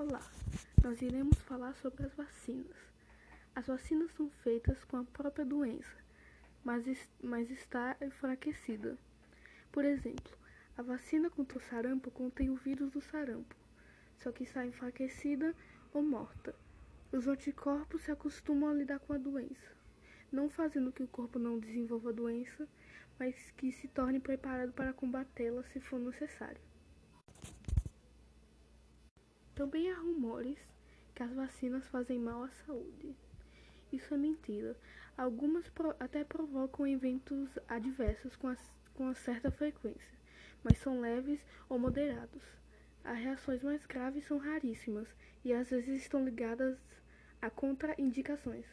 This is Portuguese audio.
Olá, nós iremos falar sobre as vacinas. As vacinas são feitas com a própria doença, mas, mas está enfraquecida. Por exemplo, a vacina contra o sarampo contém o vírus do sarampo, só que está enfraquecida ou morta. Os anticorpos se acostumam a lidar com a doença, não fazendo que o corpo não desenvolva a doença, mas que se torne preparado para combatê-la se for necessário. Também há rumores que as vacinas fazem mal à saúde. Isso é mentira. Algumas até provocam eventos adversos com, as, com certa frequência, mas são leves ou moderados. As reações mais graves são raríssimas e às vezes estão ligadas a contraindicações.